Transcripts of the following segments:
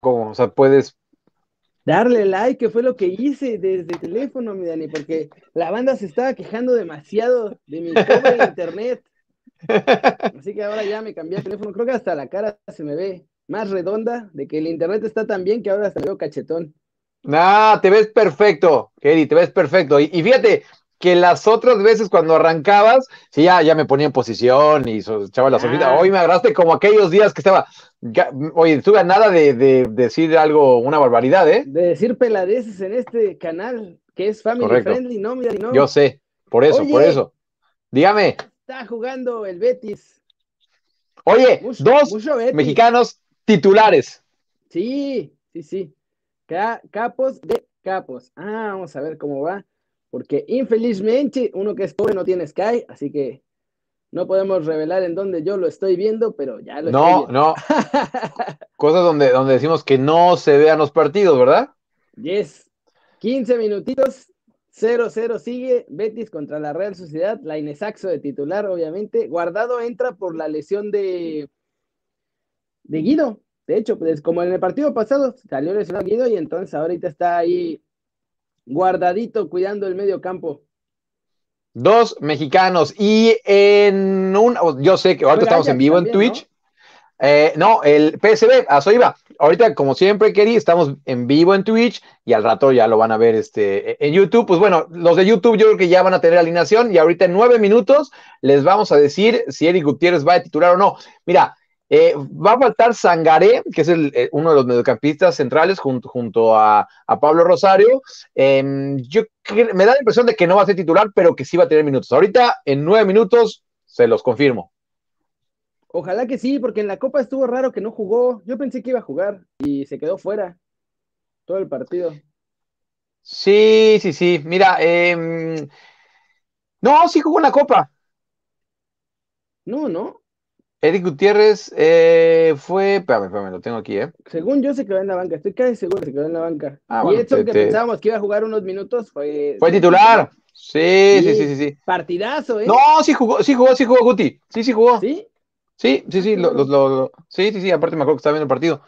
o sea, puedes darle like, que fue lo que hice desde el teléfono, mi Dani, porque la banda se estaba quejando demasiado de mi pobre internet. Así que ahora ya me cambié el teléfono. Creo que hasta la cara se me ve más redonda de que el internet está tan bien que ahora hasta me veo cachetón. Nah, te ves perfecto, Kelly, te ves perfecto. Y, fíjate que las otras veces cuando arrancabas, sí, ya, ya me ponía en posición y echaba la solita. Hoy me agarraste como aquellos días que estaba. oye, estuve a nada de, decir algo, una barbaridad, ¿eh? De decir peladeces en este canal, que es family friendly, ¿no? Mira, no. Yo sé, por eso, por eso. Dígame. Está jugando el Betis. Oye, dos mexicanos titulares. Sí, sí, sí capos de capos. Ah, vamos a ver cómo va. Porque infelizmente uno que es pobre no tiene Sky, así que no podemos revelar en dónde yo lo estoy viendo, pero ya lo no, estoy No, no. Cosas donde, donde decimos que no se vean los partidos, ¿verdad? Yes. 15 minutitos, 0-0 sigue. Betis contra la Real Sociedad. La Inesaxo de titular, obviamente. Guardado entra por la lesión de, de Guido. De hecho, pues como en el partido pasado salió lesionado Guido y entonces ahorita está ahí guardadito cuidando el medio campo. Dos mexicanos y en un, yo sé que ahorita estamos en vivo en Twitch. Eh, ¿no? el PSB, a eso iba. Ahorita, como siempre, querí, estamos en vivo en Twitch y al rato ya lo van a ver este, en YouTube. Pues bueno, los de YouTube yo creo que ya van a tener alineación y ahorita en nueve minutos les vamos a decir si Eric Gutiérrez va a titular o no. Mira, eh, va a faltar Sangaré, que es eh, uno de los mediocampistas centrales junto, junto a, Pablo Rosario. Em, yo me da la impresión de que no va a ser titular, pero que sí va a tener minutos. Ahorita, en nueve minutos, se los confirmo. Ojalá que sí, porque en la Copa estuvo raro que no jugó. Yo pensé que iba a jugar y se quedó fuera todo el partido. Sí, sí, sí. Mira, em, no, sí jugó en la Copa. No, no. Eric Gutiérrez eh, fue. Espérame, espérame, lo tengo aquí, ¿eh? Según yo se quedó en la banca, estoy casi seguro que se quedó en la banca. Ah, y Edson, que pensábamos que iba a jugar unos minutos, fue. Fue titular. Sí, sí, sí, sí, sí. Partidazo, ¿eh? No, sí jugó, sí jugó, sí jugó Guti. Sí, sí jugó. ¿Sí? Sí, sí, sí. Lo, lo, sí, sí, sí. Aparte me acuerdo que estaba viendo el partido.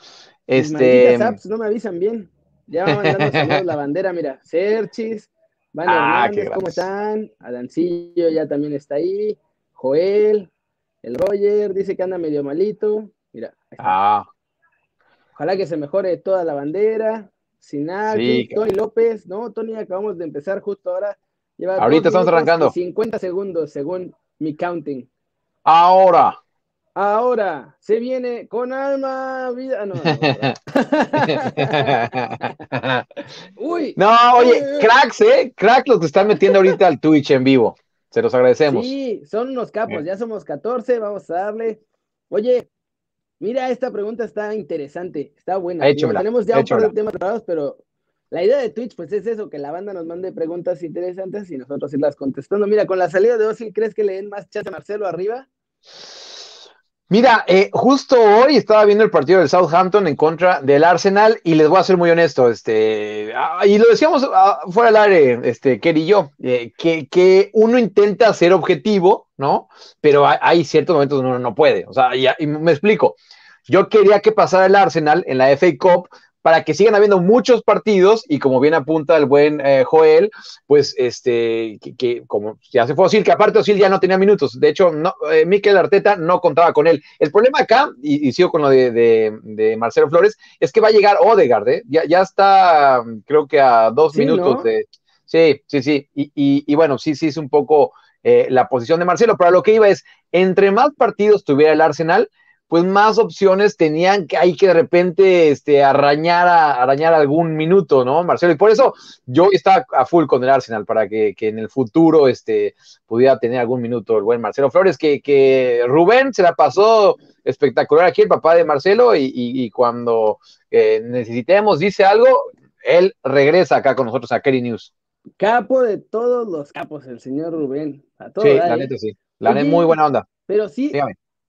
Este. No me avisan bien. Ya van mandando saludos la bandera, mira. Serchis, Van ah, Hernández, ¿cómo están? Adancillo ya también está ahí. Joel, el Roger dice que anda medio malito. Mira. Ah. Ojalá que se mejore toda la sin Sí, Tony López, ¿no? Tony, acabamos de empezar justo ahora. Ahorita estamos arrancando. 50 segundos según mi counting. Ahora. Ahora, se viene con alma, vida. No, Uy. No, oye, cracks, ¿eh? Cracks los que están metiendo ahorita al Twitch en vivo. Se los agradecemos. Sí, son unos capos, ya somos 14, vamos a darle. Oye, mira, esta pregunta está interesante, está buena. tenemos ya un par de temas preparados, pero la idea de Twitch, pues es eso, que la banda nos mande preguntas interesantes y nosotros irlas contestando. Mira, con la salida de Ozil, ¿crees que le den más chance a Marcelo arriba? Mira, eh, justo hoy estaba viendo el partido del Southampton en contra del Arsenal y les voy a ser muy honesto, este, ah, y lo decíamos ah, fuera del aire, este, Kerry y yo, eh, que, que, uno intenta ser objetivo, ¿no? Pero hay, ciertos momentos donde uno no puede, o sea, y me explico. Yo quería que pasara el Arsenal en la FA Cup para que sigan habiendo muchos partidos y como bien apunta el buen eh, Joel, pues este, que, como ya se fue Osil, que aparte Osil ya no tenía minutos, de hecho, no, eh, Miquel Arteta no contaba con él. El problema acá, y, sigo con lo de, Marcelo Flores, es que va a llegar Odegaard, ¿eh? ya, ya está creo que a dos minutos de... Sí, sí, sí, y, y, bueno, sí, sí, es un poco eh, la posición de Marcelo, pero lo que iba es, entre más partidos tuviera el Arsenal, pues más opciones tenían que hay que de repente este, arañar, a, arañar algún minuto, ¿no, Marcelo? Y por eso yo estaba a full con el Arsenal para que, en el futuro este, pudiera tener algún minuto el buen Marcelo Flores, que, que Rubén se la pasó espectacular aquí, el papá de Marcelo, y, cuando eh, necesitemos, dice algo, él regresa acá con nosotros a Kerry News. Capo de todos los capos, el señor Rubén. sí, la neta sí. La neta, muy buena onda. Pero sí,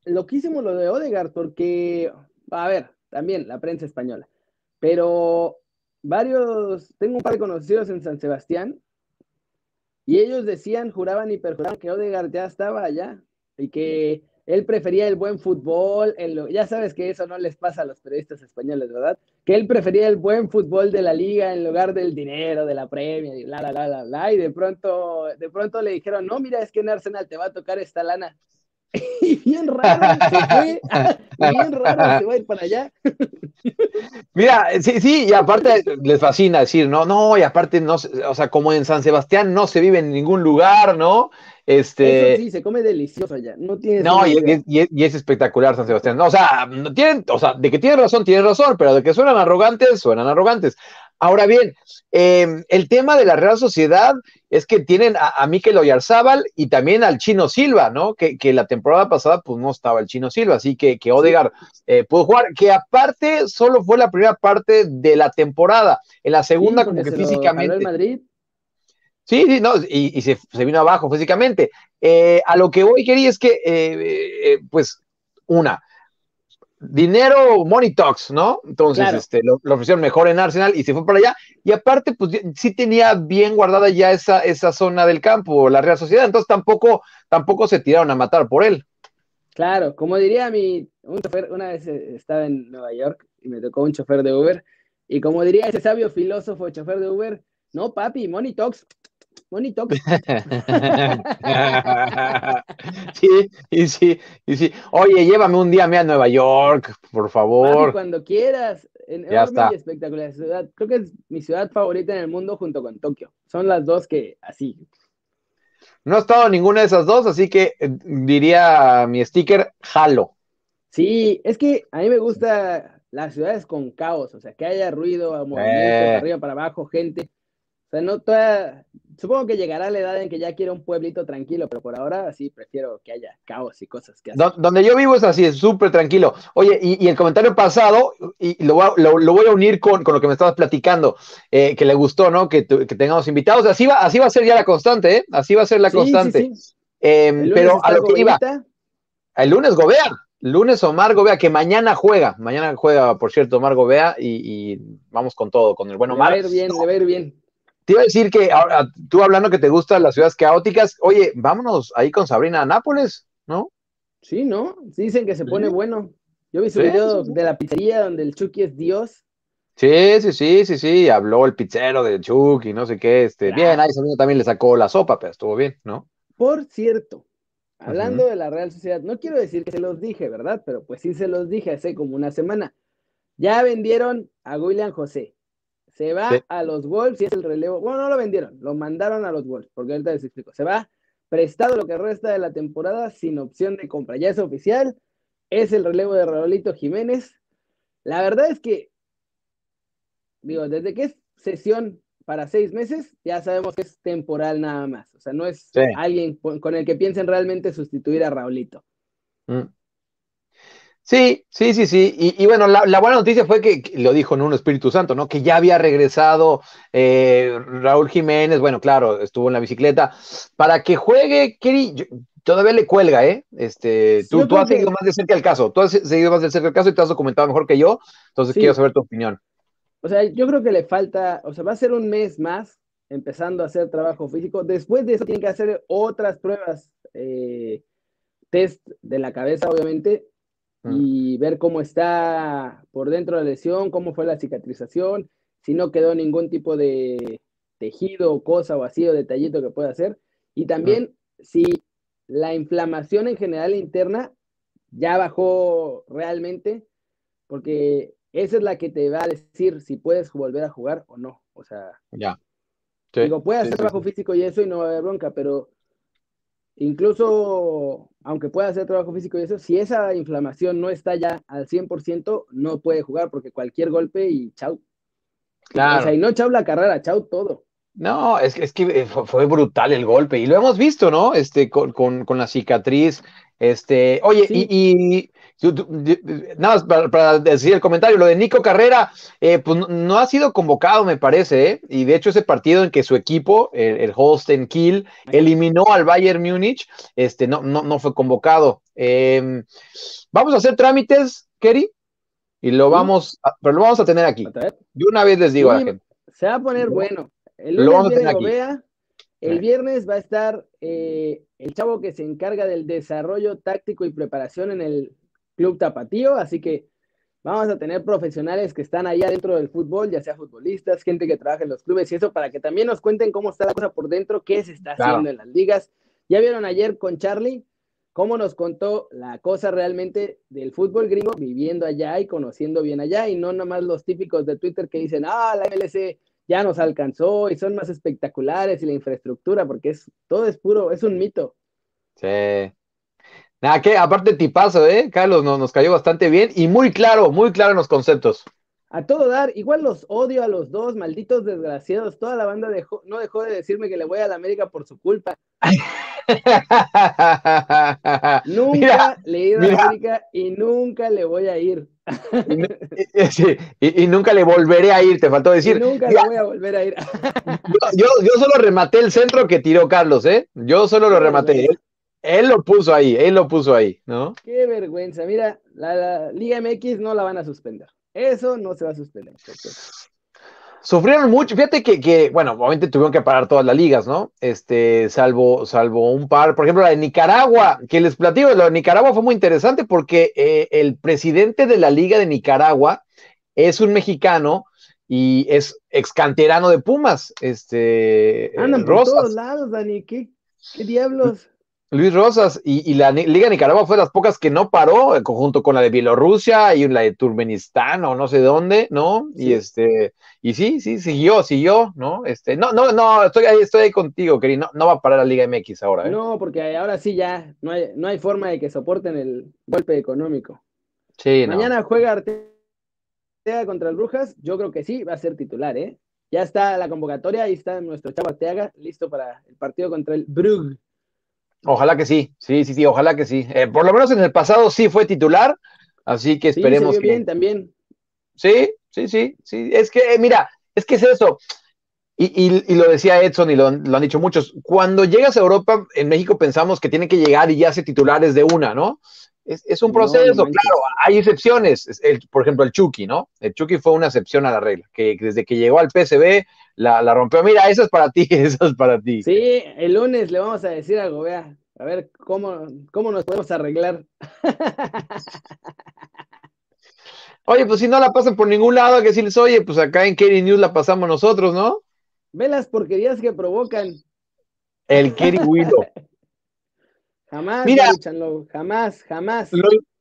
loquísimo lo de Odegaard, porque, a ver, también la prensa española, pero varios, tengo un par de conocidos en San Sebastián, y ellos decían, juraban y perjuraban que Odegaard ya estaba allá, y que él prefería el buen fútbol, ya sabes que eso no les pasa a los periodistas españoles, ¿verdad? Que él prefería el buen fútbol de la liga en lugar del dinero, de la premia, y la, la, la, la, la, y de pronto, de pronto le dijeron, no, mira, es que en Arsenal te va a tocar esta lana. y bien raro se fue, bien raro se va a ir para allá. Mira, sí, sí, y aparte les fascina decir, no, no, y aparte, no, o sea, como en San Sebastián no se vive en ningún lugar, ¿no? Este... Eso sí, se come delicioso allá. No, tiene no y, es espectacular San Sebastián. o sea, tienen, o sea, de que tiene razón, tiene razón, pero de que suenan arrogantes, suenan arrogantes. Ahora bien, em, el tema de la Real Sociedad es que tienen a, a Mikel Oyarzábal y también al Chino Silva, ¿no? Que, la temporada pasada pues no estaba el Chino Silva, así que, que Odegar eh, pudo jugar, que aparte solo fue la primera parte de la temporada, en la segunda como que físicamente... El Madrid. Sí, sí, no, y, se, vino abajo físicamente. Eh, a lo que hoy quería es que, eh, pues, una, dinero, money talks, ¿no? Entonces, este, lo, ofrecieron mejor en Arsenal y se fue para allá. Y aparte, pues sí tenía bien guardada ya esa, esa zona del campo, la Real Sociedad, entonces tampoco, tampoco se tiraron a matar por él. Claro, como diría mi, un chofer, una vez estaba en Nueva York y me tocó un chofer de Uber, y como diría ese sabio filósofo chofer de Uber, no papi, money talks, Bonito. sí, y sí, y sí. Oye, llévame un día a Nueva York, por favor. cuando quieras. En ya está. espectacular ciudad. Creo que es mi ciudad favorita en el mundo junto con Tokio. Son las dos que así. No he estado en ninguna de esas dos, así que eh, diría mi sticker, jalo. Sí, es que a mí me gusta las ciudades con caos, o sea, que haya ruido, movimiento, eh. arriba, para abajo, gente. O sea, no toda, supongo que llegará la edad en que ya quiero un pueblito tranquilo, pero por ahora sí prefiero que haya caos y cosas que hacer. Donde yo vivo es así, es súper tranquilo. Oye, y, el comentario pasado, y lo, voy a unir con, lo que me estabas platicando, eh, que le gustó, ¿no? Que, tengamos invitados. Así va, así va a ser ya la constante, ¿eh? Así va a ser la constante. Em, pero a lo que iba. El lunes Gobea. Lunes Omar Gobea, que mañana juega. Mañana juega, por cierto, Omar Gobea, y, vamos con todo, con el bueno Omar. Le va a ir bien, le va a ir bien. Te iba a decir que ahora, tú hablando que te gustan las ciudades caóticas, oye, vámonos ahí con Sabrina a Nápoles, ¿no? Sí, ¿no? Dicen que se pone bueno. Yo vi su video de la pizzería donde el Chucky es Dios. Sí, sí, sí, sí, sí, habló el pizzero del Chucky, no sé qué, este, bien, ahí Sabrina también le sacó la sopa, pero estuvo bien, ¿no? Por cierto, hablando de la Real Sociedad, no quiero decir que se los dije, ¿verdad? Pero pues sí se los dije hace como una semana. Ya vendieron a William José. Se va a los Wolves y es el relevo. Bueno, no lo vendieron, lo mandaron a los Wolves, porque ahorita les explico. Se va prestado lo que resta de la temporada sin opción de compra. Ya es oficial, es el relevo de Raulito Jiménez. La verdad es que, digo, desde que es sesión para seis meses, ya sabemos que es temporal nada más. O sea, no es alguien con, el que piensen realmente sustituir a Raulito. Mm. Sí, sí, sí, sí. Y, bueno, la, buena noticia fue que, lo dijo en un Espíritu Santo, ¿no? Que ya había regresado eh, Raúl Jiménez, bueno, claro, estuvo en la bicicleta, para que juegue, Keri, todavía le cuelga, ¿eh? Este, tú, tú has seguido más de cerca el caso, tú has seguido más de cerca el caso y te has documentado mejor que yo, entonces quiero saber tu opinión. O sea, yo creo que le falta, o sea, va a ser un mes más empezando a hacer trabajo físico. Después de eso tiene que hacer otras pruebas, eh, test de la cabeza, obviamente, Mm. y ver cómo está por dentro la lesión, cómo fue la cicatrización, si no quedó ningún tipo de tejido, cosa o así o detallito que pueda hacer. Y también si la inflamación en general interna ya bajó realmente, porque esa es la que te va a decir si puedes volver a jugar o no. O sea, ya. digo, puede hacer trabajo físico y eso y no va a haber bronca, pero incluso aunque pueda hacer trabajo físico y eso, si esa inflamación no está ya al 100%, no puede jugar porque cualquier golpe y chau. Claro. O sea, y no chau la carrera, chau todo. No, es, es que eh, fue brutal el golpe y lo hemos visto, ¿no? Este, con, con, la cicatriz. Este, oye, y, nada más para, decir el comentario, lo de Nico Carrera, eh, pues no, ha sido convocado, me parece, ¿eh? y de hecho ese partido en que su equipo, el, Holstein Kiel, eliminó al Bayern Múnich, este, no, no, no fue convocado. Em, vamos a hacer trámites, Kerry, y lo vamos, a, pero lo vamos a tener aquí. De una vez les digo a la gente. Se va a poner bueno. El lunes viene Gobea, El viernes va a estar eh, el chavo que se encarga del desarrollo táctico y preparación en el Club Tapatío, así que vamos a tener profesionales que están allá dentro del fútbol, ya sea futbolistas, gente que trabaja en los clubes y eso, para que también nos cuenten cómo está la cosa por dentro, qué se está haciendo en las ligas. Ya vieron ayer con Charlie cómo nos contó la cosa realmente del fútbol gringo, viviendo allá y conociendo bien allá, y no nada más los típicos de Twitter que dicen, ah, la MLC ya nos alcanzó y son más espectaculares y la infraestructura, porque es, todo es puro, es un mito. Sí. Nada, que aparte tipazo, ¿eh? Carlos nos, nos cayó bastante bien y muy claro, muy claro en los conceptos. A todo dar, igual los odio a los dos, malditos desgraciados. Toda la banda dejó, no dejó de decirme que le voy a la América por su culpa. nunca le he ido a la América y nunca le voy a ir. y, nunca le volveré a ir, te faltó decir. nunca le voy a volver a ir. yo, yo, solo rematé el centro que tiró Carlos, ¿eh? Yo solo lo rematé. Él, lo puso ahí, él lo puso ahí, ¿no? Qué vergüenza. Mira, la Liga MX no la van a suspender. Eso no se va a suspender. Sufrieron mucho, fíjate que, bueno, obviamente tuvieron que parar todas las ligas, ¿no? Este, salvo, salvo un par, por ejemplo, la de Nicaragua, que les platico, lo de Nicaragua fue muy interesante porque eh, el presidente de la Liga de Nicaragua es un mexicano y es ex canterano de Pumas, este. Andan por todos lados, Dani, ¿qué, qué diablos? Luis Rosas, y, la Liga de Nicaragua fue de las pocas que no paró, en conjunto con la de Bielorrusia y la de Turkmenistán o no sé dónde, ¿no? Y este, y sí, sí, siguió, siguió, ¿no? Este, no, no, no, estoy ahí, estoy ahí contigo, querido, no, no va a parar la Liga MX ahora, ¿eh? No, porque ahora sí ya no hay, no hay forma de que soporten el golpe económico. Sí, Mañana juega Arteaga contra el Brujas, yo creo que sí, va a ser titular, ¿eh? Ya está la convocatoria, ahí está nuestro chavo Arteaga, listo para el partido contra el Brugge. Ojalá que sí, sí, sí, sí, ojalá que sí. Eh, por lo menos en el pasado sí fue titular, así que esperemos sí, bien también. Sí, sí, sí, sí. Es que, eh, mira, es que es eso. Y, lo decía Edson y lo, han dicho muchos. Cuando llegas a Europa, en México pensamos que tiene que llegar y ya ser titulares de una, ¿no? Es, un proceso, claro, hay excepciones. por ejemplo, el Chucky, ¿no? El Chucky fue una excepción a la regla, que desde que llegó al PSB la, rompió. Mira, eso es para ti, eso es para ti. Sí, el lunes le vamos a decir a Gobea, a ver cómo, cómo nos podemos arreglar. Oye, pues si no la pasan por ningún lado, que decirles, oye, pues acá en Kerry News la pasamos nosotros, ¿no? Ve las porquerías que provocan. El Kerry Willow. Jamás, Mira, jamás, jamás.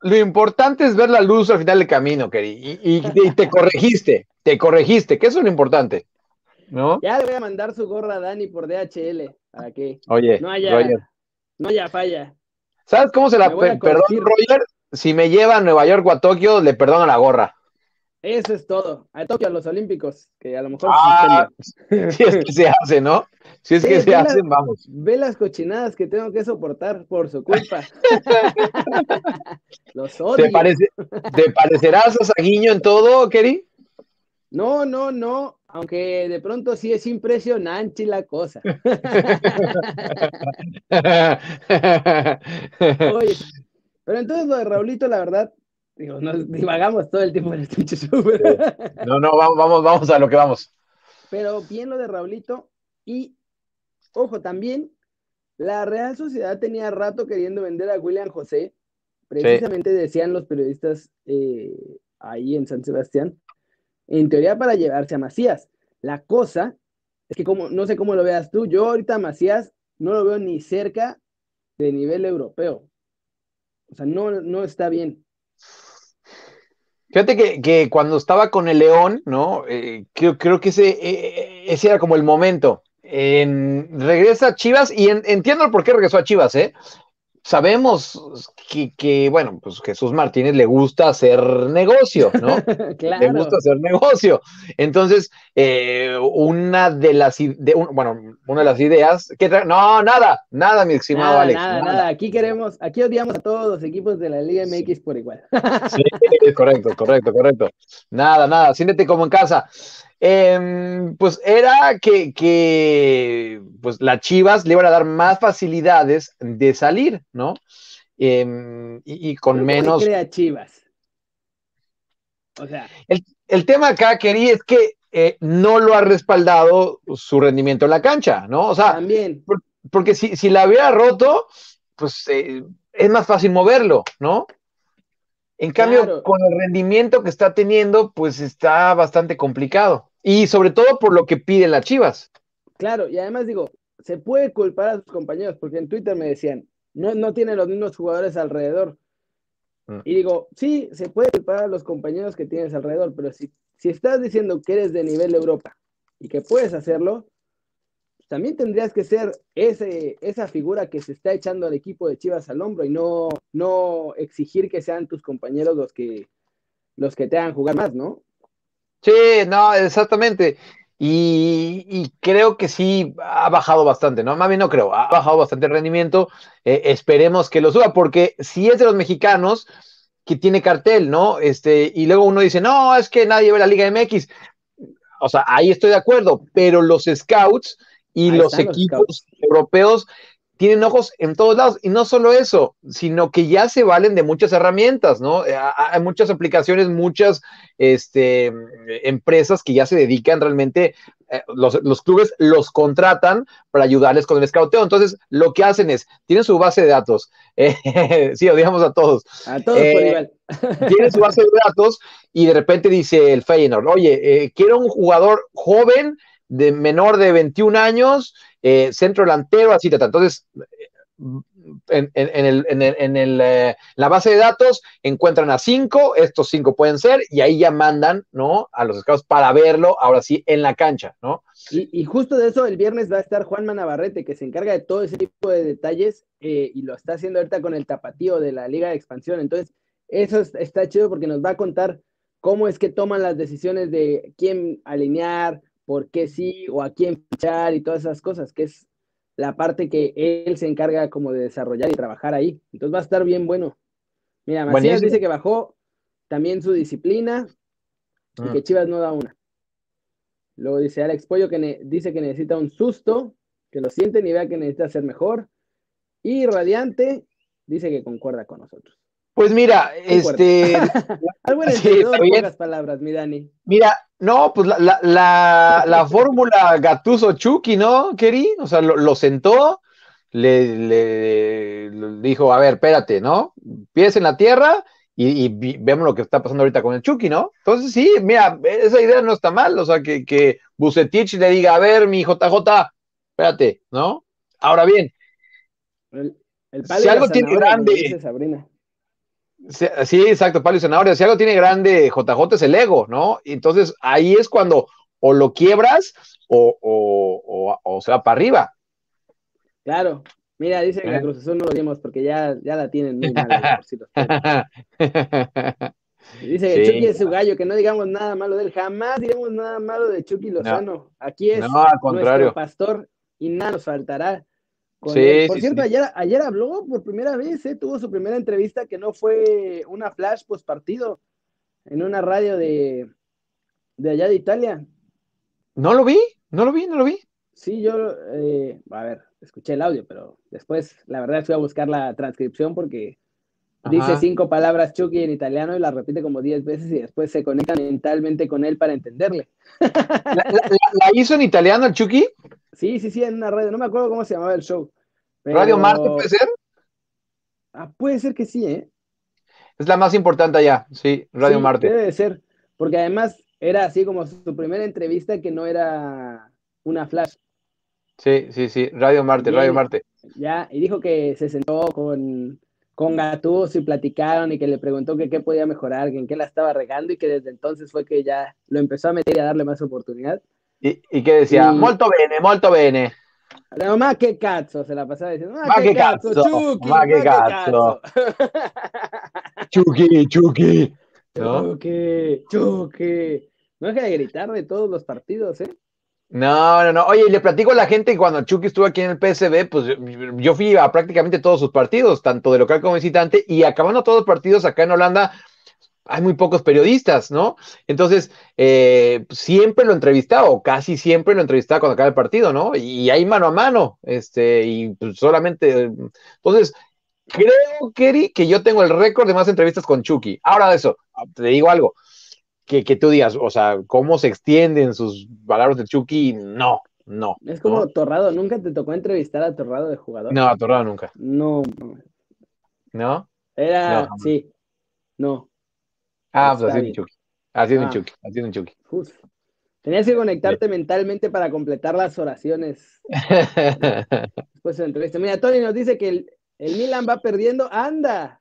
Lo, importante es ver la luz al final del camino, Kerry, y, y, te corregiste, te corregiste, que eso es lo importante. ¿No? Ya le voy a mandar su gorra a Dani por DHL, para que Oye, no haya, no haya falla. ¿Sabes cómo se la perdono, Roger? Si me lleva a Nueva York o a Tokio, le perdono la gorra. Eso es todo. A Tokio, a los Olímpicos, que a lo mejor ah, si es que se hace, ¿no? Si es que se hacen, vamos. Ve las cochinadas que tengo que soportar por su culpa. los odio. ¿Te, parece, ¿Te parecerás a Saguiño en todo, Keri? No, no, no. Aunque de pronto sí es impresionante la cosa. Oye, pero entonces lo de Raulito, la verdad, digo, nos divagamos todo el tiempo en este No, no, vamos, vamos, vamos a lo que vamos. Pero bien lo de Raulito y, ojo, también la Real Sociedad tenía rato queriendo vender a William José. Precisamente decían los periodistas eh, ahí en San Sebastián en teoría para llevarse a Macías. La cosa es que como, no sé cómo lo veas tú, yo ahorita a Macías no lo veo ni cerca de nivel europeo. O sea, no, no está bien. Fíjate que, cuando estaba con el León, ¿no? Eh, creo, creo, que ese, eh, ese era como el momento. regresa a Chivas y entiendo por qué regresó a Chivas, ¿eh? Sabemos que, bueno, pues Jesús Martínez le gusta hacer negocio, ¿no? claro. Le gusta hacer negocio. Entonces, eh, una de las, bueno, una de las ideas, que no, nada, nada, mi estimado nada, Alex. Nada, nada, aquí queremos, aquí odiamos a todos los equipos de la Liga MX por igual. sí, correcto, correcto, correcto. Nada, nada, siéntete como en casa. Em, pues era que, pues las Chivas le iban a dar más facilidades de salir, ¿no? Em, y, con menos. crea Chivas? O sea. El, tema acá, quería, es que eh, no lo ha respaldado su rendimiento en la cancha, ¿no? O sea, También. porque si, si la hubiera roto, pues eh, es más fácil moverlo, ¿no? En cambio, Claro. con el rendimiento que está teniendo, pues está bastante complicado. Y sobre todo por lo que piden las Chivas. Claro, y además digo, se puede culpar a sus compañeros, porque en Twitter me decían, no, no tiene los mismos jugadores alrededor. Mm. Y digo, sí, se puede culpar a los compañeros que tienes alrededor, pero si, si estás diciendo que eres de nivel Europa y que puedes hacerlo, pues también tendrías que ser ese, esa figura que se está echando al equipo de Chivas al hombro y no, no exigir que sean tus compañeros los que, los que te hagan jugar más, ¿no? Sí, no, exactamente. Y, y creo que sí ha bajado bastante, ¿no? Bien no creo, ha bajado bastante el rendimiento. Eh, esperemos que lo suba, porque si es de los mexicanos que tiene cartel, ¿no? Este, y luego uno dice, no, es que nadie ve la Liga MX. O sea, ahí estoy de acuerdo, pero los scouts y Ahí los están los equipos europeos tienen ojos en todos lados. Y no solo eso, sino que ya se valen de muchas herramientas, ¿no? Eh, Hay muchas aplicaciones, muchas este, empresas que ya se dedican realmente, eh, los, los, clubes los contratan para ayudarles con el escauteo. Entonces, lo que hacen es, tienen su base de datos, eh, sí, odiamos a todos. A todos por igual. Tienen su base de datos y de repente dice el Feyenoord, oye, eh, quiero un jugador joven, de menor de 21 años, eh, centro delantero, así, tal. Entonces, en, en, en, el, en, el, en el, eh, la base de datos encuentran a cinco, estos cinco pueden ser, y ahí ya mandan, ¿no? A los scouts para verlo, ahora sí, en la cancha, ¿no? Y, y, justo de eso, el viernes va a estar Juan Manavarrete, que se encarga de todo ese tipo de detalles, eh, y lo está haciendo ahorita con el tapatío de la Liga de Expansión. Entonces, eso está chido porque nos va a contar cómo es que toman las decisiones de quién alinear, por qué sí, o a quién fichar y todas esas cosas, que es la parte que él se encarga como de desarrollar y trabajar ahí. Entonces va a estar bien bueno. Mira, Macías Buenísimo. dice que bajó también su disciplina y Mm. que Chivas no da una. Luego dice Alex Pollo que dice que necesita un susto, que lo sienten y vea que necesita ser mejor. Y Radiante dice que concuerda con nosotros. Pues mira, este. Algo en Sí, palabras, mi Dani. Mira, no, pues la, la, la, la fórmula Gatuso Chucky, ¿no, Keri? O sea, lo, lo sentó, le, le- le dijo, a ver, espérate, ¿no? Pies en la tierra y, y vemos lo que está pasando ahorita con el Chucky, ¿no? Entonces, sí, mira, esa idea no está mal, o sea, que, que Bucetich le diga, a ver, mi JJ, espérate, ¿no? Ahora bien, El, el Si algo tiene grande-. Sí, exacto, palo y zanahoria. Si algo tiene grande JJ es el ego, ¿no? Entonces ahí es cuando o lo quiebras o, o, o- o se va para arriba. Claro. Mira, dice que ¿Eh? la Cruz Azul no lo dimos porque ya, ya la tienen muy mal. Dice que Sí. Chucky es su gallo, que no digamos nada malo de él. Jamás diremos nada malo de Chucky Lozano. Aquí es No, al contrario. nuestro pastor y nada nos faltará. Con Sí, él. Por sí, cierto, sí. Ayer, ayer habló por primera vez, ¿eh? tuvo su primera entrevista que no fue una flash post partido en una radio de, de allá de Italia. No lo vi, no lo vi, no lo vi. Sí, yo, eh, a ver, escuché el audio, pero después, la verdad, fui a buscar la transcripción porque dice cinco palabras Chucky en italiano y las repite como diez veces y después se conecta mentalmente con él para entenderle. ¿La, la- la- la hizo en italiano el Chucky? Sí, sí, sí, en una radio, no me acuerdo cómo se llamaba el show. pero- Radio Marte puede ser. Ah, puede ser que sí, ¿eh? Es la más importante allá, sí, Radio Sí, Marte. Debe de ser, porque además era así como su primera entrevista que no era una flash. Sí, sí, sí, Radio Marte, Bien. Radio Marte. Ya, y dijo que se sentó con, con Gattuso y platicaron y que le preguntó que qué podía mejorar, que en qué la estaba regando y que desde entonces fue que ya lo empezó a meter y a darle más oportunidad. ¿Y, y qué decía? Y- Molto bene, molto bene. No, ma che cazzo, se la pasaba diciendo, Ma che che cazzo, Chucky, che che cazzo." cazzo. Chucky, Chucky. ¿No? Chucky, Chucky. No deja de gritar de todos los partidos, ¿eh? No, no, no. Oye, y le platico a la gente que cuando Chucky estuvo aquí en el PSB, pues yo- yo fui a prácticamente todos sus partidos, tanto de local como visitante, y acabando todos los partidos acá en Holanda, hay muy pocos periodistas, ¿no? Entonces, eh, siempre lo entrevistaba, o casi siempre lo entrevistaba cuando acaba el partido, ¿no? Y ahí mano a mano, este, y pues solamente. Entonces, creo, Kerry, que yo tengo el récord de más entrevistas con Chucky. Ahora de eso, te digo algo. que, que, tú digas, o sea, cómo se extienden sus palabras de Chucky, no, no. Es como Torrado, ¿nunca te tocó entrevistar a Torrado de jugador? No, a Torrado nunca. No. ¿No? Era, sí, no. Ah, pues así es Chucky. Así es ah. Chucky, así es Chucky. Tenías que conectarte mentalmente para completar las oraciones. Después de la entrevista. Mira, Tony nos dice que el, el Milan va perdiendo. ¡Anda!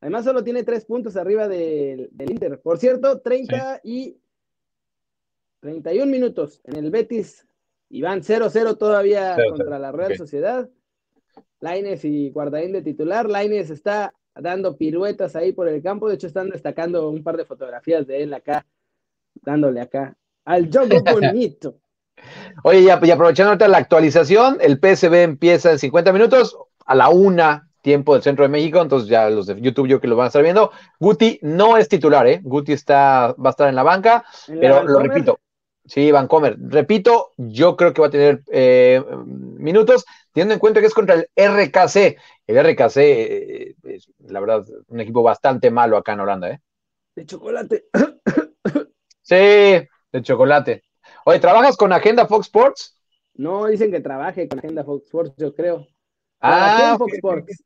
Además, solo tiene tres puntos arriba del, Inter. Por cierto, 30 y 31 minutos en el Betis. Y van 0-0 todavía contra la Real Sociedad. Laines y Guardaín de titular. Laines está dando piruetas ahí por el campo. De hecho, están destacando un par de fotografías de él acá, dándole acá al juego bonito. Oye, y aprovechando ahorita la actualización, el PSB empieza en 50 minutos a la una tiempo del centro de México, entonces ya los de YouTube yo que lo van a estar viendo. Guti no es titular, ¿eh? Guti está, va a estar en la banca, pero lo repito. Sí, Vancomer. Repito, yo creo que va a tener eh, minutos, teniendo en cuenta que es contra el RKC. El RKC, eh, es, la verdad, un equipo bastante malo acá en Holanda, ¿eh? De chocolate. sí, de chocolate. Oye, ¿trabajas con Agenda Fox Sports? No, dicen que trabaje con Agenda Fox Sports, yo creo. Ah, Fox Sports.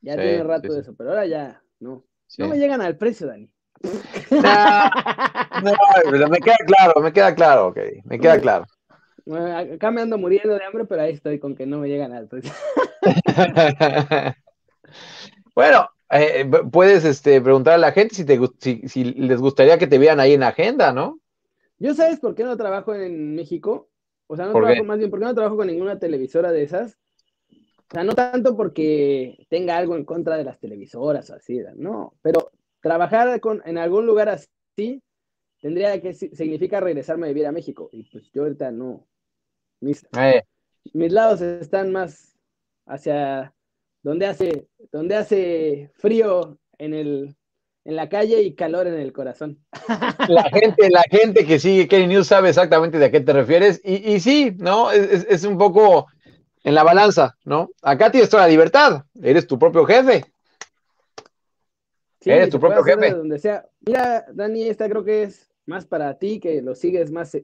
Ya tiene rato de eso, pero ahora ya no. No me llegan al precio, Dani. No, no, me queda claro, me queda claro, ok, me queda claro. Acá me ando muriendo de hambre, pero ahí estoy con que no me llegan al precio. bueno, eh, puedes este, preguntar a la gente si, te, si, les gustaría que te vean ahí en agenda, ¿no? Yo sabes por qué no trabajo en México. O sea, no trabajo más bien, ¿por qué no trabajo con ninguna televisora de esas? O sea, no tanto porque tenga algo en contra de las televisoras o así, no, pero trabajar con, en algún lugar así tendría que significa regresarme a vivir a México. Y pues yo ahorita no. Mis, eh. mis lados están más hacia donde hace, donde hace frío en el en la calle y calor en el corazón. La gente, la gente que sigue Kenny News sabe exactamente de a qué te refieres. Y, y sí, ¿no? Es, es, un poco en la balanza, ¿no? Acá tienes toda la libertad, eres tu propio jefe. Sí, eres tu propio jefe. Donde sea. Mira, Dani, esta creo que es más para ti, que lo sigues más,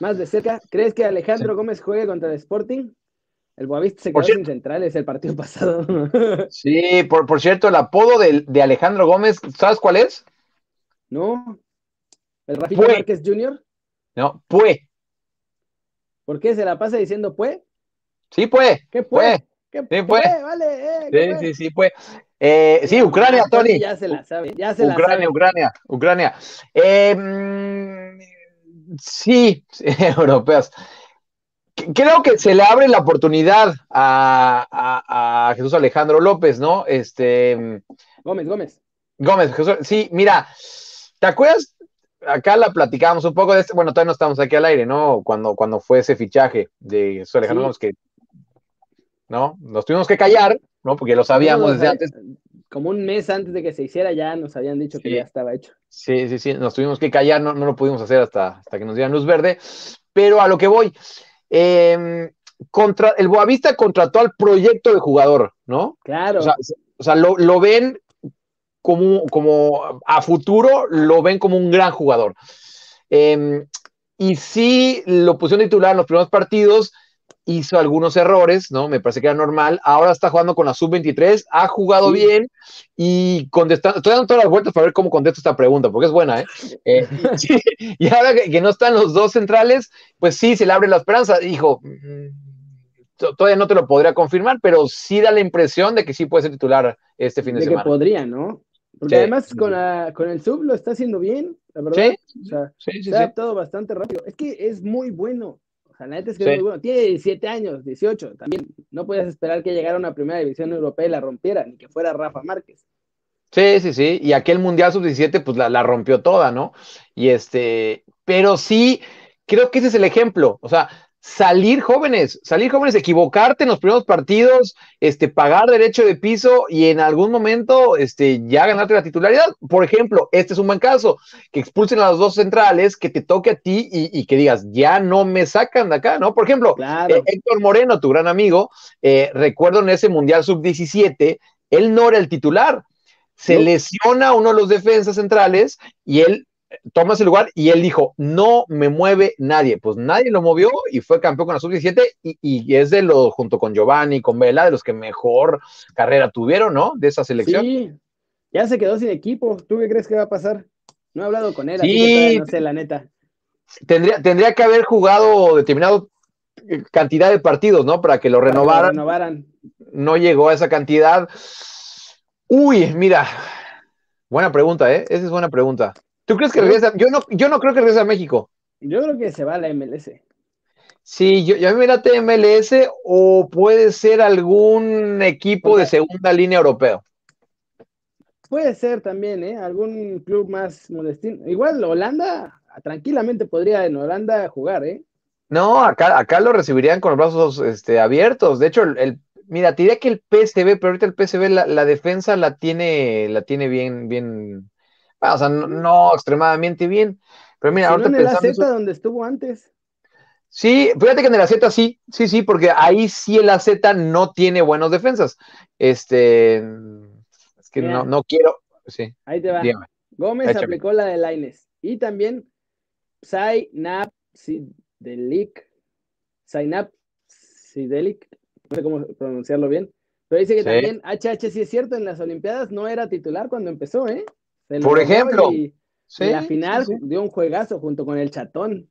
más de cerca. ¿Crees que Alejandro Gómez juegue contra el Sporting? El Boavista se quedó sin centrales el partido pasado. sí, por, por cierto, el apodo de, de, Alejandro Gómez, ¿sabes cuál es? No. ¿El Rafita Márquez Jr.? No, Pue. ¿Por qué se la pasa diciendo Pue? Sí, pues. ¿Qué fue? ¿Qué sí, pues. Vale, eh, sí, sí, sí, pues. Eh, sí, Ucrania, Tony. Ya se la sabe, ya se Ucrania, la sabe. Ucrania, Ucrania. Eh, sí, europeas. Creo que se le abre la oportunidad a, a, a, Jesús Alejandro López, ¿no? Este. Gómez, Gómez. Gómez, Jesús, sí, mira, ¿te acuerdas acá la platicábamos un poco de este, bueno, todavía no estamos aquí al aire, ¿no? Cuando, cuando fue ese fichaje de Jesús Alejandro sí. que, ¿no? Nos tuvimos que callar, ¿no? Porque lo sabíamos desde antes. Como un mes antes de que se hiciera ya nos habían dicho sí. que ya estaba hecho. Sí, sí, sí, nos tuvimos que callar, no, no lo pudimos hacer hasta, hasta que nos dieran luz verde, pero a lo que voy, eh, contra, el Boavista contrató al proyecto de jugador, ¿no? Claro. O sea, o sea lo, lo ven como, como a futuro lo ven como un gran jugador. Eh, y sí lo pusieron titular en los primeros partidos, hizo algunos errores, ¿no? Me parece que era normal. Ahora está jugando con la sub-23, ha jugado sí. bien y contestando, estoy dando todas las vueltas para ver cómo contesto esta pregunta, porque es buena, ¿eh? eh sí, y ahora que, que, no están los dos centrales, pues sí, se le abre la esperanza. Dijo, todavía no te lo podría confirmar, pero sí da la impresión de que sí puede ser titular este fin de, de semana. Que podría, ¿no? Porque sí. además con, la, con el sub lo está haciendo bien, la verdad. Sí, o sea, sí, se ha adaptado bastante rápido. Es que es muy bueno. O sea, la neta es que es muy bueno. Tiene 17 años, 18 también. No podías esperar que llegara a una primera división europea y la rompiera, ni que fuera Rafa Márquez. Sí, sí, sí. Y aquel Mundial Sub-17, pues la, la rompió toda, ¿no? Y este, pero sí, creo que ese es el ejemplo. O sea, salir jóvenes, salir jóvenes, equivocarte en los primeros partidos, este, pagar derecho de piso y en algún momento este, ya ganarte la titularidad. Por ejemplo, este es un buen caso, que expulsen a los dos centrales, que te toque a ti y, y que digas, ya no me sacan de acá, ¿no? Por ejemplo, claro. eh, Héctor Moreno, tu gran amigo, eh, recuerdo en ese Mundial Sub-17, él no era el titular, se no. lesiona uno de los defensas centrales y él toma ese lugar y él dijo, no me mueve nadie. Pues nadie lo movió y fue campeón con la sub-17 y, y, es de los, junto con Giovanni, con Vela, de los que mejor carrera tuvieron, ¿no? De esa selección. Sí, ya se quedó sin equipo. ¿Tú qué crees que va a pasar? No he hablado con él, Sí. así que no sé, la neta. Tendría, tendría que haber jugado determinado eh, cantidad de partidos, ¿no? Para que lo Para que lo renovaran. renovaran. No llegó a esa cantidad. Uy, mira, buena pregunta, ¿eh? Esa es buena pregunta. ¿Tú crees que regresa? Yo no, yo no creo que regrese a México. Yo creo que se va a la MLS. Sí, yo, yo a mí me late MLS o puede ser algún equipo de segunda línea europeo. Puede ser también, ¿eh? Algún club más modestín. Igual Holanda, tranquilamente podría en Holanda jugar, ¿eh? No, acá, acá lo recibirían con los brazos este, abiertos. De hecho, el, el- mira, te diría que el PSV, pero ahorita el PSV la, la defensa la tiene, la tiene bien, bien, ah, o sea, no, no extremadamente bien. Pero mira, Si no ahorita en el pensando AZ eso- donde estuvo antes. Sí, fíjate que en el AZ sí, sí, sí, porque ahí sí el AZ no tiene buenos defensas. Este, es que no, no quiero, sí, Ahí te va. dígame. Gómez Échame. aplicó la de Laines. Y también Zainab Sidelik. Zainab Sidelik. No sé cómo pronunciarlo bien. Pero dice que Sí. también HH sí es cierto, en las Olimpiadas no era titular cuando empezó, ¿eh? Se Por ejemplo. Y, Sí, en la final sí, sí. dio un juegazo junto con el Chatón.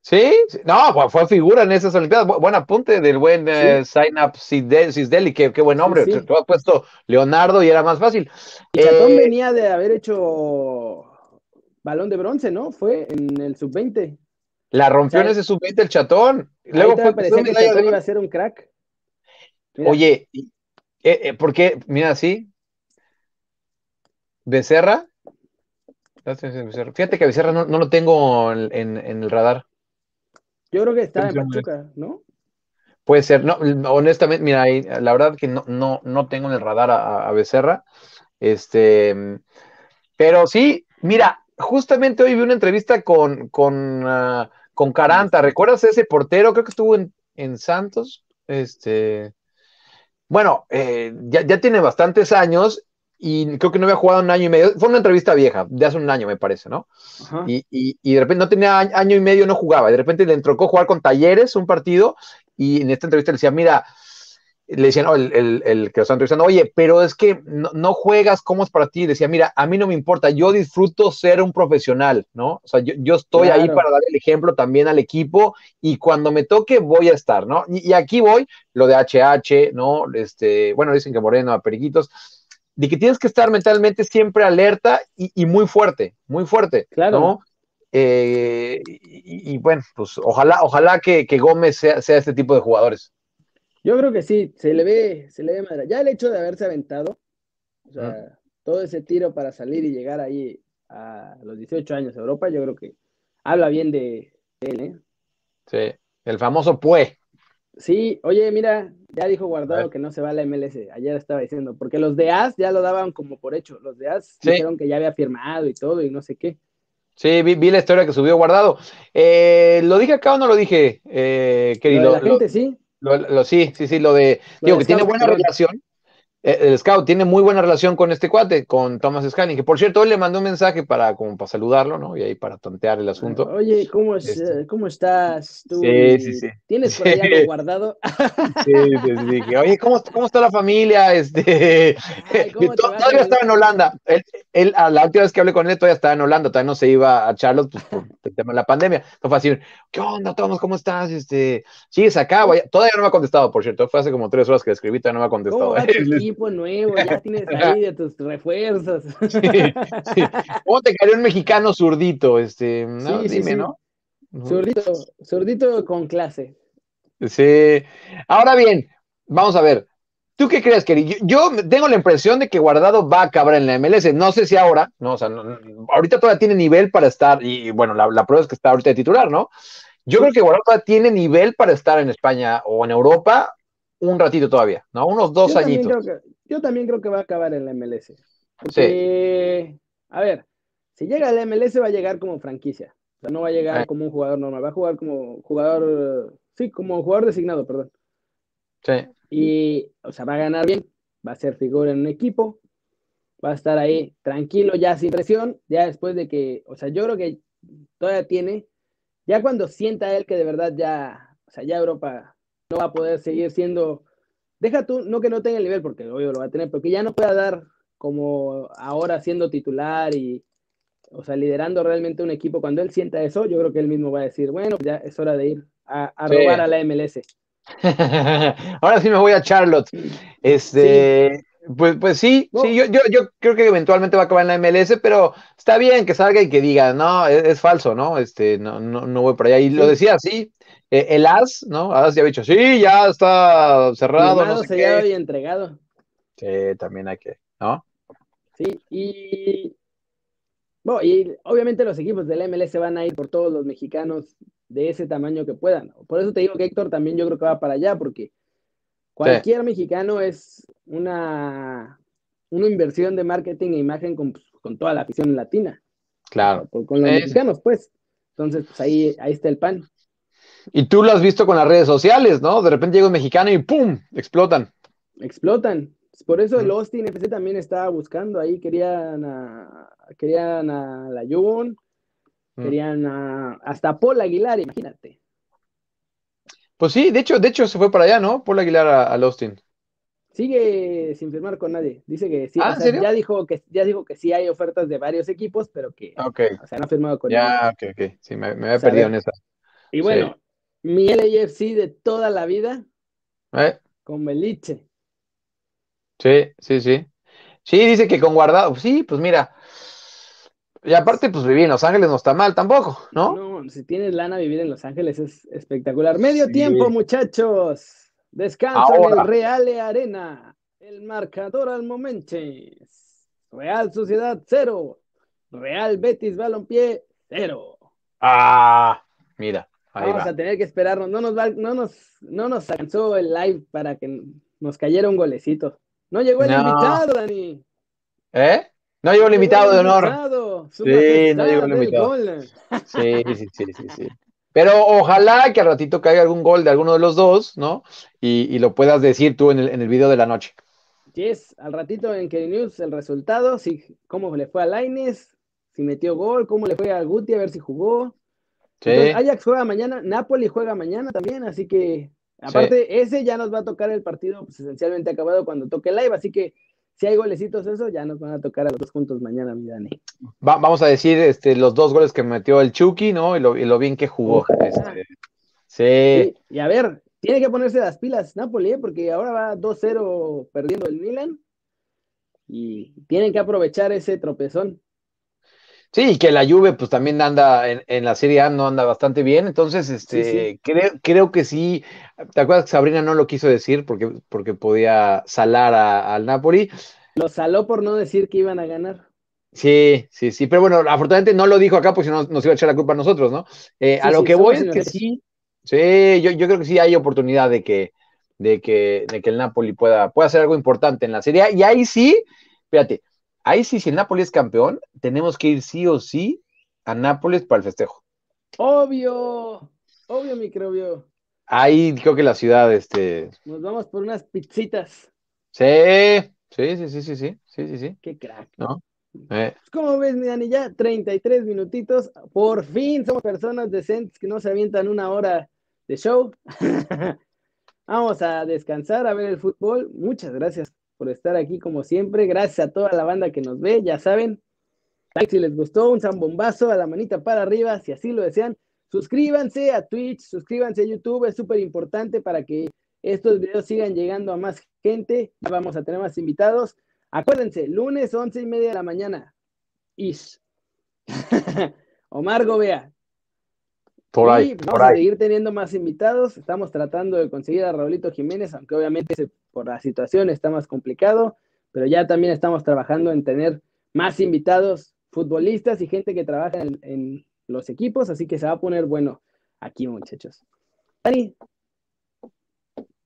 Sí, no, fue, figura en esas Olimpiadas. Bu- Buen apunte del buen eh, Up Cisdeli, qué, qué buen sí. Te- Tú has puesto Leonardo y era más fácil. El Chatón Eh, venía de haber hecho balón de bronce, ¿no? Fue en el sub-20. la rompió en ese sub-20 el chatón. Luego te fue, parecía que Chatón iba a ser un crack. Mira, Oye, y- eh, eh, ¿por qué? Mira, sí. Becerra. Becerra. Fíjate que Becerra no, no lo tengo en, en- en el radar. yo creo que está en Pachuca, ¿no? Puede ser, no, honestamente, mira, la verdad que no, no, no tengo en el radar a, a Becerra. Este, pero sí, mira, justamente hoy vi una entrevista con, con, ah, con Caranta. ¿Recuerdas ese portero? Creo que estuvo en, en Santos. Este, bueno, eh, ya, ya tiene bastantes años y creo que no había jugado un año y medio. Fue una entrevista vieja, de hace un año, me parece, ¿no? Y, y, y de repente no tenía año, y medio, no jugaba. Y de repente le entró a jugar con Talleres un partido y en esta entrevista le decía, mira, le decían, no, el, el, el que lo estaba entrevistando, oye, pero es que no, no juegas, ¿cómo es para ti? Decía, mira, a mí no me importa, yo disfruto ser un profesional, ¿no? O sea, yo, yo estoy ahí Claro. para dar el ejemplo también al equipo y cuando me toque voy a estar, ¿no? Y, y aquí voy, lo de HH, ¿no? Este, bueno, dicen que Moreno, a Periquitos, de que tienes que estar mentalmente siempre alerta y, y muy fuerte, muy fuerte, Claro. ¿no? Eh, y, y bueno, pues ojalá, ojalá que, que Gómez sea, sea este tipo de jugadores. Yo creo que sí, se le ve, se le ve madre. Ya el hecho de haberse aventado, o sea, todo ese tiro para salir y llegar ahí a los 18 años a Europa, yo creo que habla bien de, de él, ¿eh? Sí, el famoso Pue. Sí, oye, mira, ya dijo Guardado que no se va a la MLS, ayer estaba diciendo, porque los de AS ya lo daban como por hecho, los de AS Sí. dijeron que ya había firmado y todo y no sé qué. Sí, vi, vi la historia que subió guardado. Eh, ¿Lo dije acá o no lo dije, eh, Lo Keri? de Lo- la lo- gente sí, lo- lo- sí, sí, sí, lo de. Lo Digo, de que tiene buena relación. Eh, el Scout tiene muy buena relación con este cuate, con Thomas Scanning, que por cierto, hoy le mandó un mensaje para, como para saludarlo, ¿no? Y ahí para tontear el asunto. Oye, ¿cómo, es, Este. eh, ¿cómo estás tú? Sí, sí, sí. ¿Tienes por ahí Sí. algo guardado? Sí, sí, sí, que, Oye, ¿cómo, ¿cómo está la familia? Este, Ay, ¿cómo te to- va todavía estaba en Holanda. Él, él- a la última vez que hablé con él todavía estaba en Holanda, todavía no se iba a Charlotte pues, por el tema de la pandemia. Fue así, ¿qué onda, Tomás? ¿Cómo estás? Este, ¿Sigues acá? Vaya- Todavía no me ha contestado, por cierto. Fue hace como tres horas que le escribí, todavía no me ha ¿Cómo contestado. Equipo nuevo? Ya tienes ahí de tus refuerzos. Sí, sí. ¿Cómo te cayó un mexicano zurdito? Este, no, Sí, dime. ¿no? Zurdito, zurdito con clase. Sí. Ahora bien, vamos a ver. ¿Tú qué crees, Keri? Yo, yo tengo la impresión de que Guardado va a acabar en la MLS. No sé si ahora, no, o sea, no- ahorita todavía tiene nivel para estar, y bueno, la, la prueba es que está ahorita de titular, ¿no? Yo creo que Guardado todavía tiene nivel para estar en España o en Europa un ratito todavía, ¿no? Unos dos yo añitos. creo que, yo también creo que va a acabar en la MLS. Porque, a ver, si llega a la MLS va a llegar como franquicia. O sea, no va a llegar Ah. como un jugador normal, va a jugar como jugador, sí, como jugador designado, perdón. Sí. Y, o sea, va a ganar bien, va a ser figura en un equipo. va a estar ahí tranquilo, ya sin presión, ya después de que, o sea, yo creo que todavía tiene, ya cuando sienta él que de verdad ya, o sea, ya Europa no va a poder seguir siendo, deja tú, no que no tenga el nivel, porque obvio lo va a tener, porque ya no pueda dar como ahora siendo titular y, o sea, liderando realmente un equipo, cuando él sienta eso, yo creo que él mismo va a decir, bueno, ya es hora de ir a, robar a la MLS. Ahora sí me voy a Charlotte. Este, pues, pues sí, sí, yo, yo, yo, creo que eventualmente va a acabar en la MLS, pero está bien que salga y que diga, no, es, falso, ¿no? Este, no, no, no voy por allá. Y lo decía sí, eh, el AS, ¿no? AS ya ha dicho, sí, ya está cerrado. no sé y entregado. Sí, también hay que, ¿no? Sí, y bueno, y obviamente los equipos del MLS van a ir por todos los mexicanos de ese tamaño que puedan. Por eso te digo que Héctor también yo creo que va para allá, porque cualquier mexicano es una, una inversión de marketing e imagen con, toda la afición latina. Claro. Con, los mexicanos, pues. Entonces, pues ahí, ahí está el pan. Y tú lo has visto con las redes sociales, ¿no? De repente llega un mexicano y ¡pum! explotan. Explotan. Por eso el Austin FC también estaba buscando ahí, querían a, querían a la Jun, querían a, hasta Paul Aguilar, imagínate. Pues sí, de hecho, de hecho se fue para allá, ¿no? Paul Aguilar al Austin. Sigue sin firmar con nadie. Dice que sí. ¿Ah, ya dijo que ya dijo que sí hay ofertas de varios equipos, pero que o sea, no ha firmado con nadie. Ya, ok, ok. Sí, me, me había perdido en esa. Y bueno, mi LAFC de toda la vida ¿Eh? con Beliche. Sí, sí, sí. Sí, dice que con guardado. Sí, pues mira. Y aparte, pues vivir en Los Ángeles no está mal tampoco, ¿no? No, si tienes lana, vivir en Los Ángeles es espectacular. Medio tiempo, muchachos. Descansa en el Real Arena. El marcador al momento. Real Sociedad cero. Real Betis Balompié cero. Ah, mira. Vamos a tener que esperarnos. No nos, no, nos, no nos alcanzó el live para que nos cayera un golecito. No llegó el invitado, Dani. ¿Eh? No llegó el invitado de honor. Sí, no llegó el invitado. Sí, sí, sí, sí, sí. Pero ojalá que al ratito caiga algún gol de alguno de los dos, ¿no? Y, lo puedas decir tú en el, en el video de la noche. Yes, al ratito en que News el resultado, si, cómo le fue a Laines, si metió gol, cómo le fue a Guti, a ver si jugó. Sí. Ajax juega mañana, Napoli juega mañana también, así que Aparte, ese ya nos va a tocar el partido pues, esencialmente acabado cuando toque live, así que si hay golecitos eso, ya nos van a tocar a los dos juntos mañana, mi Dani. vamos a decir este, los dos goles que metió el Chucky, ¿no? Y lo, bien que jugó. Este, sí. Y a ver, tiene que ponerse las pilas Napoli, ¿eh? porque ahora va 2-0 perdiendo el Milan. Y tienen que aprovechar ese tropezón. Sí, que la Juve pues también anda en, la Serie A, no anda bastante bien, entonces este, Creo, creo que sí, ¿te acuerdas que Sabrina no lo quiso decir porque, porque podía salar al Napoli? Lo saló por no decir que iban a ganar. Sí, sí, sí, pero bueno, afortunadamente no lo dijo acá porque si no nos iba a echar la culpa a nosotros, ¿no? Eh, a lo que voy es que sí, sí, yo, yo, creo que sí hay oportunidad de que, de que, de que el Napoli pueda, pueda hacer algo importante en la Serie A, y ahí sí, fíjate, Ahí sí, si el Nápoles es campeón, tenemos que ir sí o sí a Nápoles para el festejo. Obvio, obvio, microbio. Ahí creo que la ciudad, este. Nos vamos por unas pizzitas. Sí, sí, sí, sí, sí, sí, sí, sí, sí. Qué crack. ¿No? Eh. Pues, ¿Cómo ves, mi Dani? Ya 33 minutitos. Por fin somos personas decentes que no se avientan una hora de show. Vamos a descansar, a ver el fútbol. Muchas gracias por estar aquí como siempre. Gracias a toda la banda que nos ve, ya saben. Like si les gustó, un zambombazo a la manita para arriba, si así lo desean. Suscríbanse a Twitch, suscríbanse a YouTube, es súper importante para que estos videos sigan llegando a más gente. Ya vamos a tener más invitados. Acuérdense, lunes once y media de la mañana. Is. Omar Gobea, por ahí. vamos a seguir teniendo más invitados. Estamos tratando de conseguir a Raulito Jiménez, aunque obviamente por la situación está más complicado, pero ya también estamos trabajando en tener más invitados, futbolistas y gente que trabaja en, los equipos, así que se va a poner bueno aquí, muchachos. Dani.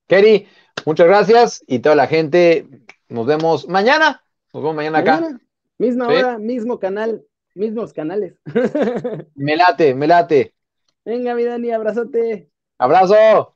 Kerry, muchas gracias y toda la gente, nos vemos mañana. Nos vemos mañana, acá. Misma hora, mismo canal, mismos canales. me late, me late. Venga, mi Dani, abrazote. Abrazo.